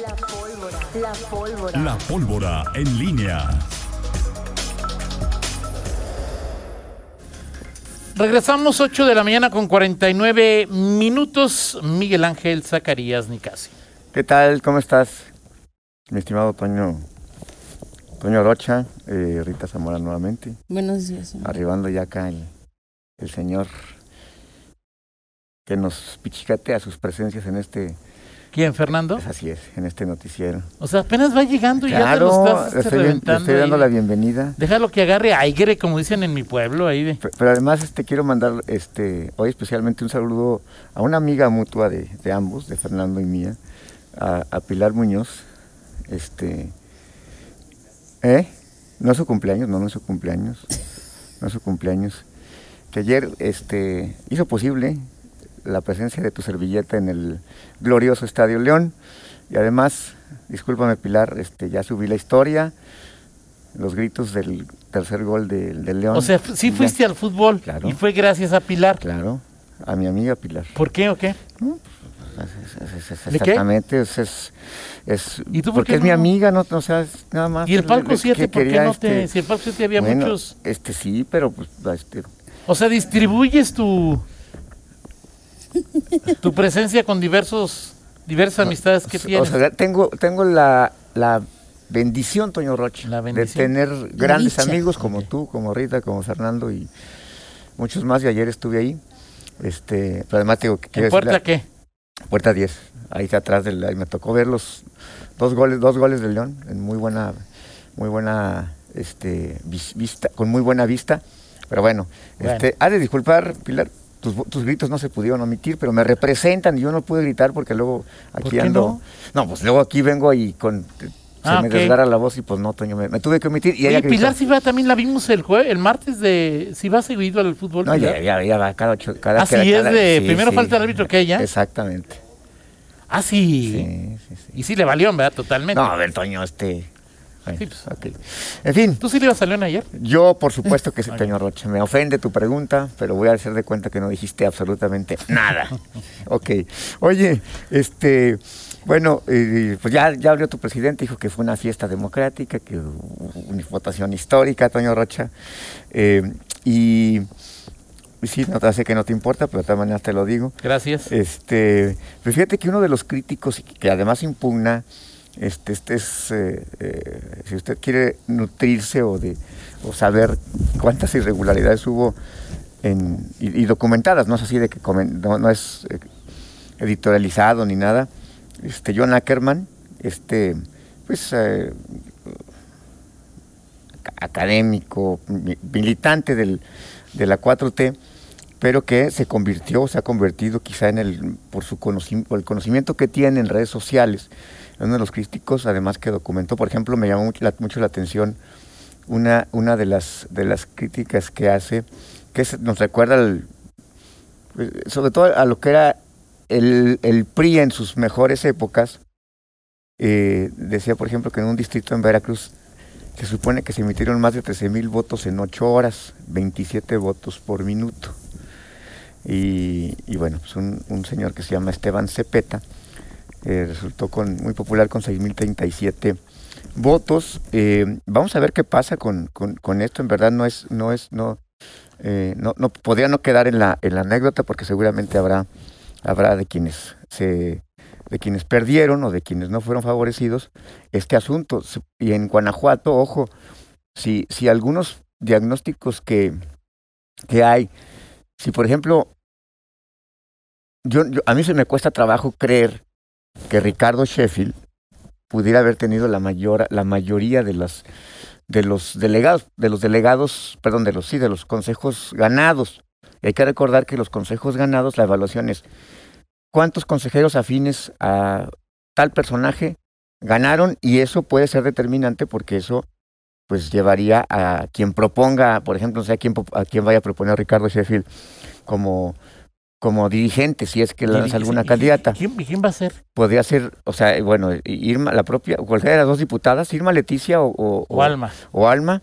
La pólvora. La pólvora. La pólvora en línea. Regresamos 8 de la mañana con 49 minutos. Miguel Ángel Zacarías Nicasi. ¿Qué tal? ¿Cómo estás? Mi estimado Toño, Toño Rocha, eh, Rita Zamora nuevamente. Buenos días. señor. Arribando ya acá el, el señor que nos pichicatea sus presencias en este, ¿Quién, Fernando? pues así es, en este noticiero. O sea, apenas va llegando y ya te Claro, lo estás este, estoy, le reventando. estoy dando ahí. la bienvenida. Déjalo que agarre aire, como dicen en mi pueblo. ahí de- Pe- Pero además este quiero mandar este hoy especialmente un saludo a una amiga mutua de, de ambos, de Fernando y mía, a, a Pilar Muñoz. Este ¿Eh? No es su cumpleaños, no, no es su cumpleaños. No es su cumpleaños. Que ayer este hizo posible la presencia de tu servilleta en el glorioso Estadio León. Y además, discúlpame Pilar, este ya subí la historia, los gritos del tercer gol del, León. O sea, sí Ya. fuiste al fútbol Claro. y fue gracias a Pilar. Claro, a mi amiga Pilar. ¿Por qué o qué? Es- es- es- es-. Exactamente, es, ¿Y tú por porque qué es mi no? amiga, no, no sea, nada más. ¿Y el palco es 7? que ¿Por qué no te.? este, Si el palco 7 había bueno, muchos. Este sí, pero pues este, O sea, distribuyes tu. tu presencia con diversos. diversas amistades que o tienes. sea, tengo, tengo la, la bendición, Toño Rocha, La de bendición. tener grandes dicha. amigos como tú, como Rita, como Fernando y muchos más. Y ayer estuve ahí. Este, pero además te digo que quiero ¿En puerta qué? Puerta 10, ahí está atrás del, ahí me tocó ver los dos goles, dos goles del León en muy buena, muy buena, este, vis- vista, con muy buena vista. Pero bueno, Bueno. este, ha de disculpar, Pilar, tus, gritos no se pudieron omitir, pero me representan y yo no pude gritar porque luego aquí qué ando. No? pues luego aquí vengo y con se Ah, me ok. desgarra la voz y pues no, Toño, me, me tuve que omitir y Oye. Pilar si va, también la vimos el jueves, el martes de. Si va seguido al fútbol. No, ya, ya, ya va cada ocho, cada, Así cada- es cada- de. sí, primero sí. falta el árbitro que ella. Exactamente. Ah, sí. Sí, sí, sí. Y sí le valió, ¿verdad? Totalmente. No, a ver, Toño, este. Bueno, pues. ok. En fin, ¿Tú sí le ibas a León ayer? yo por supuesto que sí, Toño Rocha. Me ofende tu pregunta, pero voy a hacer de cuenta que no dijiste absolutamente nada. ok. Oye, este. Bueno, eh, pues ya, ya abrió tu presidente, dijo que fue una fiesta democrática, que una votación histórica, Toño Rocha. Eh, y. Sí, no, sé que no te importa, pero de todas maneras te lo digo. Gracias. Este, pues fíjate que uno de los críticos que además impugna, este, este es, eh, eh, si usted quiere nutrirse o de o saber cuántas irregularidades hubo y, documentadas, no es así de que no, es eh, editorializado ni nada. Este, John Ackerman, este, pues académico, mi- militante del, de la 4T, pero que se convirtió, se ha convertido quizá en el, por su conocimiento, el conocimiento que tiene en redes sociales, uno de los críticos, además que documentó, por ejemplo, me llamó mucho la, atención una, una de las de las críticas que hace, que nos recuerda al- pues, sobre todo a lo que era el, el PRI en sus mejores épocas. Eh, decía, por ejemplo, que en un distrito en Veracruz se supone que se emitieron más de 13 mil votos en 8 horas, 27 votos por minuto. Y, y bueno, pues un, un señor que se llama Esteban Cepeta eh, resultó con, muy popular con 6.037 votos. Eh, vamos a ver qué pasa con, con, esto. En verdad no es, no es, no, eh, no, no podría no quedar en la, en la anécdota porque seguramente habrá, habrá de quienes se de quienes perdieron o de quienes no fueron favorecidos este asunto. Y en Guanajuato, ojo, si, si algunos diagnósticos que, que hay, si por ejemplo, yo, yo- a mí se me cuesta trabajo creer que Ricardo Sheffield pudiera haber tenido la mayor, la mayoría de las de los delegados, de los delegados, perdón, de los sí, de los consejos ganados. Y hay que recordar que los consejos ganados, la evaluación es cuántos consejeros afines a tal personaje ganaron y eso puede ser determinante porque eso pues llevaría a quien proponga, por ejemplo, no sé a quién, a quién vaya a proponer Ricardo Sheffield como, como dirigente, si es que lanza alguna ¿Y- y- candidata. ¿Quién, quién va a ser? Podría ser, o sea, bueno, Irma, la propia, cualquiera de las dos diputadas, Irma Leticia o, o, O Alma. o Alma,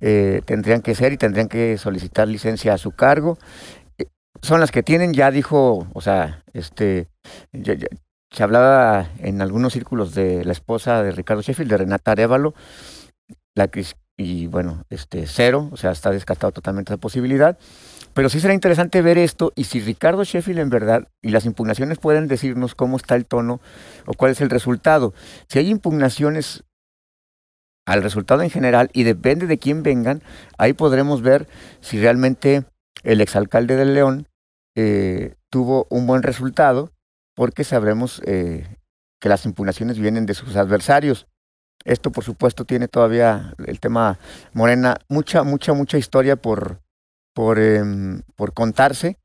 eh, tendrían que ser y tendrían que solicitar licencia a su cargo. Eh, son las que tienen, ya dijo, o sea, este, ya, ya- se hablaba en algunos círculos de la esposa de Ricardo Sheffield, de Renata Arevalo, la que, y bueno, este cero, o sea, está descartado totalmente esa posibilidad. Pero sí será interesante ver esto y si Ricardo Sheffield en verdad y las impugnaciones pueden decirnos cómo está el tono o cuál es el resultado. Si hay impugnaciones al resultado en general y depende de quién vengan, ahí podremos ver si realmente el exalcalde del León eh, tuvo un buen resultado porque sabremos eh, que las impugnaciones vienen de sus adversarios. Esto, por supuesto, tiene todavía el tema Morena, mucha, mucha, mucha historia por, por, em, por contarse.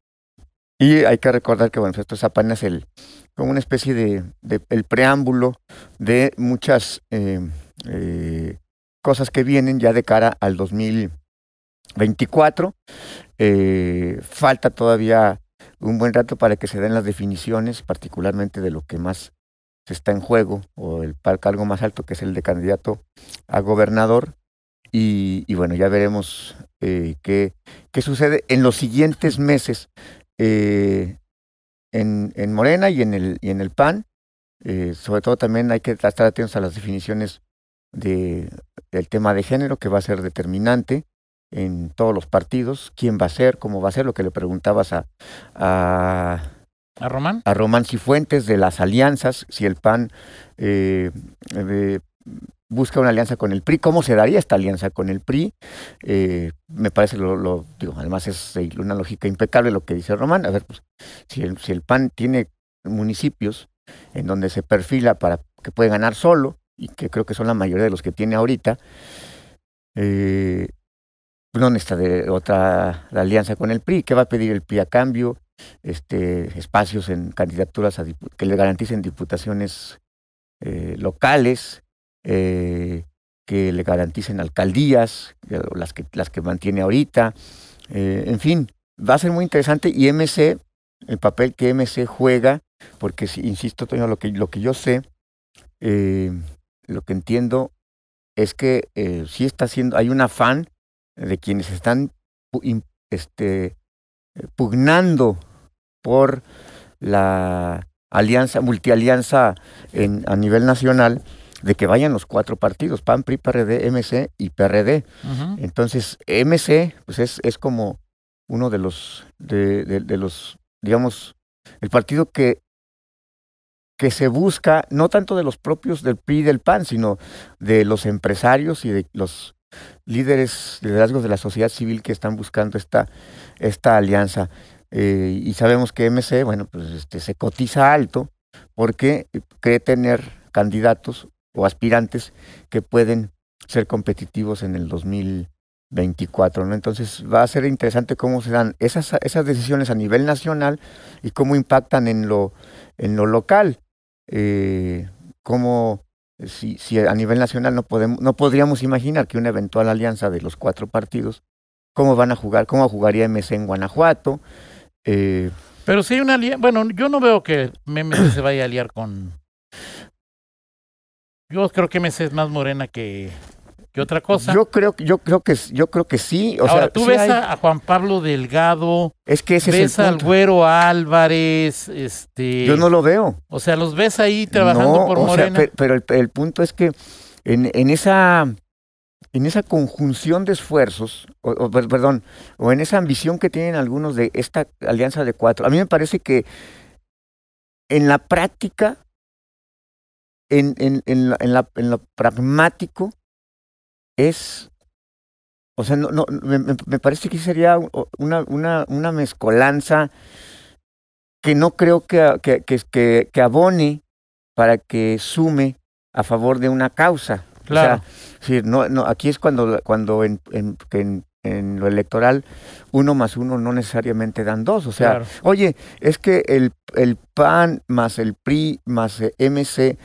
Y hay que recordar que, bueno, esto es apenas el, como una especie de, el preámbulo de muchas em, eh, cosas que vienen ya de cara al 2024. Eh, falta todavía un buen rato para que se den las definiciones, particularmente de lo que más se está en juego, o el cargo más alto, que es el de candidato a gobernador. Y, bueno, ya veremos eh, qué, qué, sucede en los siguientes meses eh, en, en, Morena y en el, y en el PAN. Eh, sobre todo también hay que estar atentos a las definiciones de, del tema de género, que va a ser determinante en todos los partidos, quién va a ser, cómo va a ser, lo que le preguntabas a, a, ¿A Román. A Román Cifuentes de las alianzas, si el PAN eh, eh, busca una alianza con el PRI, ¿cómo se daría esta alianza con el PRI? Eh, me parece, lo, lo, digo, además es una lógica impecable lo que dice Román. A ver, pues, si el, si el PAN tiene municipios en donde se perfila para que puede ganar solo, y que creo que son la mayoría de los que tiene ahorita, eh, no necesita de otra la alianza con el PRI. ¿Qué va a pedir el PRI a cambio? Este, espacios en candidaturas a que le garanticen diputaciones eh, locales, eh, que le garanticen alcaldías, las que, las que mantiene ahorita. Eh, en fin, va a ser muy interesante y MC, el papel que MC juega, porque si, insisto, lo que, lo que yo sé, lo que entiendo es que sí está haciendo, hay un afán de quienes están este, pugnando por la alianza, multialianza en, a nivel nacional, de que vayan los cuatro partidos, PAN, PRI, PRD, MC y PRD. Entonces, MC, pues es, es como uno de los, de, de, los, digamos, el partido que que se busca no tanto de los propios del PRI y del PAN, sino de los empresarios y de los líderes, liderazgos de la sociedad civil que están buscando esta, esta alianza. Eh, y sabemos que MC, bueno, pues este, se cotiza alto porque cree tener candidatos o aspirantes que pueden ser competitivos en el 2024, ¿no? Entonces va a ser interesante cómo se dan esas, esas decisiones a nivel nacional y cómo impactan en lo, en lo local. Eh, cómo si, si a nivel nacional no, podemos, no podríamos imaginar que una eventual alianza de los cuatro partidos, cómo van a jugar, cómo jugaría MC en Guanajuato. Eh, Pero si hay una alianza, bueno, yo no veo que MC se vaya a aliar con... Yo creo que MC es más morena que, ¿Qué otra cosa? Yo creo, yo creo que, yo creo que sí. O Ahora, tú ves a, Juan Pablo Delgado, es que ese ves al Güero Álvarez, este. Yo no lo veo. O sea, los ves ahí trabajando por Morena. pero, el, punto es que en, en esa en esa conjunción de esfuerzos, o, perdón, o en esa ambición que tienen algunos de esta alianza de cuatro, a mí me parece que en la práctica, en, en, en, la, en, la, lo pragmático, es, o sea, no, no me, me, parece que sería una, una, una mezcolanza que no creo que, que, que, que, abone para que sume a favor de una causa. Claro. O sea, no, no, aquí es cuando, cuando en, en, en, en, lo electoral uno más uno no necesariamente dan dos. O sea, oye, es que el, el PAN más el PRI más MC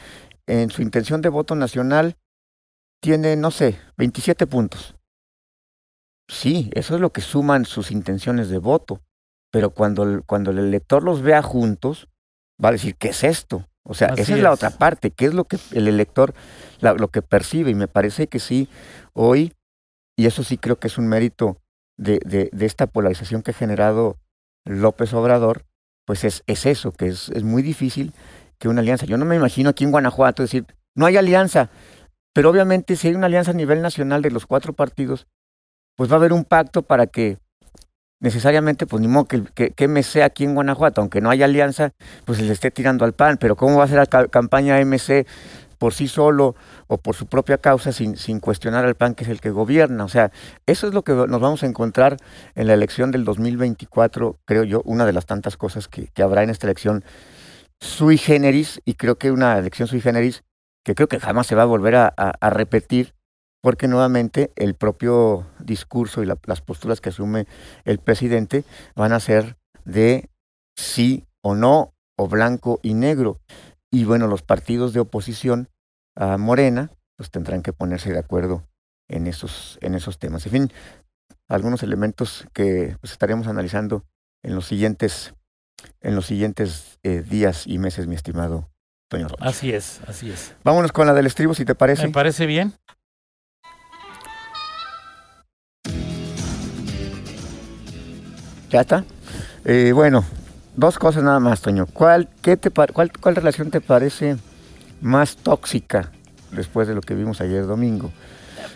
en su intención de voto nacional tiene, no sé, 27 puntos. Sí, eso es lo que suman sus intenciones de voto. Pero cuando el, cuando el elector los vea juntos, va a decir, ¿qué es esto? O sea, esa es, la otra parte, ¿qué es lo que el elector, lo que percibe? Y me parece que sí, hoy, y eso sí creo que es un mérito de, de, de esta polarización que ha generado López Obrador, pues es, es eso, que es, es muy difícil que una alianza. Yo no me imagino aquí en Guanajuato decir, no hay alianza, pero obviamente si hay una alianza a nivel nacional de los cuatro partidos, pues va a haber un pacto para que necesariamente, pues ni modo que, que, que MC aquí en Guanajuato, aunque no haya alianza, pues se le esté tirando al PAN, pero ¿cómo va a ser la ca- campaña MC por sí solo o por su propia causa sin, sin cuestionar al PAN que es el que gobierna? O sea, eso es lo que nos vamos a encontrar en la elección del 2024, creo yo, una de las tantas cosas que, que habrá en esta elección sui generis, y creo que una elección sui generis que creo que jamás se va a volver a repetir, porque nuevamente el propio discurso y la- las posturas que asume el presidente van a ser de sí o no, o blanco y negro. Y bueno, los partidos de oposición a Morena, pues tendrán que ponerse de acuerdo en esos, en esos temas. En fin, algunos elementos que pues, estaremos analizando en los siguientes, en los siguientes eh, días y meses, mi estimado Toño Rocha. Así es, así es. Vámonos con la del estribo, si te parece. Me parece bien. ¿Ya está? Eh, bueno, dos cosas nada más, Toño. ¿Cuál, qué te, cuál, ¿Cuál relación te parece más tóxica después de lo que vimos ayer domingo?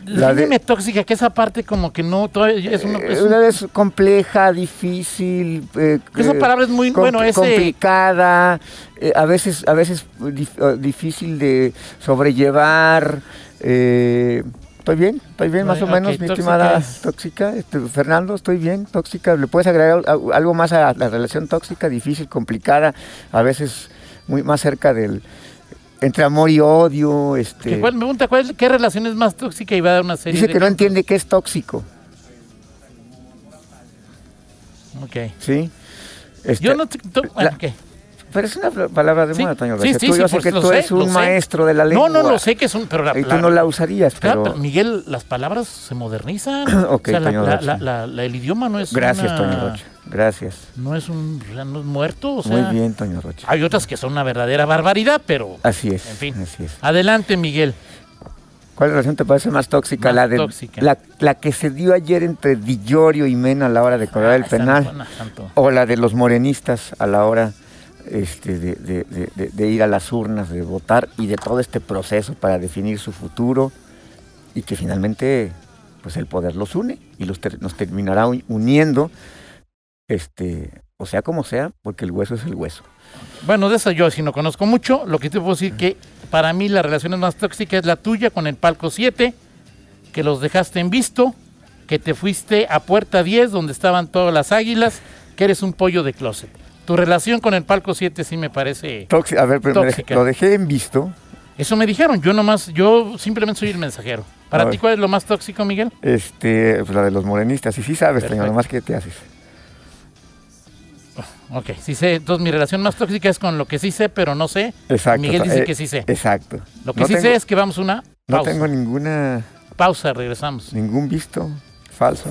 La de- tóxica, que esa parte como que no, es, una, Eh, es una un- vez compleja, difícil. eh, esa eh, palabra es muy, bueno, ese, complicada, eh, a veces, a veces dif- difícil de sobrellevar. eh, ¿Estoy bien? ¿Estoy bien más o menos, mi estimada es- tóxica? Este, Fernando, ¿estoy bien? ¿Tóxica? ¿Le puedes agregar al- algo más a la relación tóxica, difícil, complicada, a veces muy más cerca del... entre amor y odio? Este, cuál- me pregunta cuál, qué relación es más tóxica y va a dar una serie dice de que no entiende qué es tóxico, Ok. ¿sí? Este, Yo no to- bueno, la-. Pero es una palabra de Sí, moda, Toño sí, sí, tú, sí, yo sé que tú eres un sé. maestro de la No, lengua. no lo sé que es un, pero la, Y tú la- no la usarías, Claro, pero... pero, Miguel, las palabras se modernizan. Ok, o sea, Toño la- el idioma no es Gracias, una- Toño Rocha. Gracias. No es un, no es muerto, o sea, Muy bien, Toño Rocha. hay otras que son una verdadera barbaridad, pero Así es. en fin. Así es. adelante, Miguel. ¿Cuál relación te parece más tóxica? Más la, de, tóxica. La, la que se dio ayer entre Di Llorio y Mena a la hora de cobrar el Ah, penal. santo. O la de los morenistas a la hora este, de, de- de- de- ir a las urnas, de votar y de todo este proceso para definir su futuro y que finalmente pues el poder los une y los nos terminará uni- uniendo, este, o sea como sea, porque el hueso es el hueso. Bueno, de eso yo sí no conozco mucho. Lo que te puedo decir que para mí la relación más tóxica es la tuya con el palco 7, que los dejaste en visto, que te fuiste a puerta 10 donde estaban todas las águilas, que eres un pollo de closet. Tu relación con el palco 7 sí me parece... Tóxi- a ver, pero Tóxica. lo dejé en visto. Eso me dijeron, yo nomás, yo simplemente soy el mensajero. Para ti. ¿cuál es lo más tóxico, Miguel? Este, pues la de los morenistas, y sí sabes, Perfecto. nomás que te haces. Ok, sí sé. Entonces mi relación más tóxica es con lo que sí sé, pero no sé. Exacto. Miguel dice eh, que sí sé. Exacto. Lo que No sí tengo- sé es que vamos a una No tengo ninguna, Pausa, regresamos. ningún visto falso.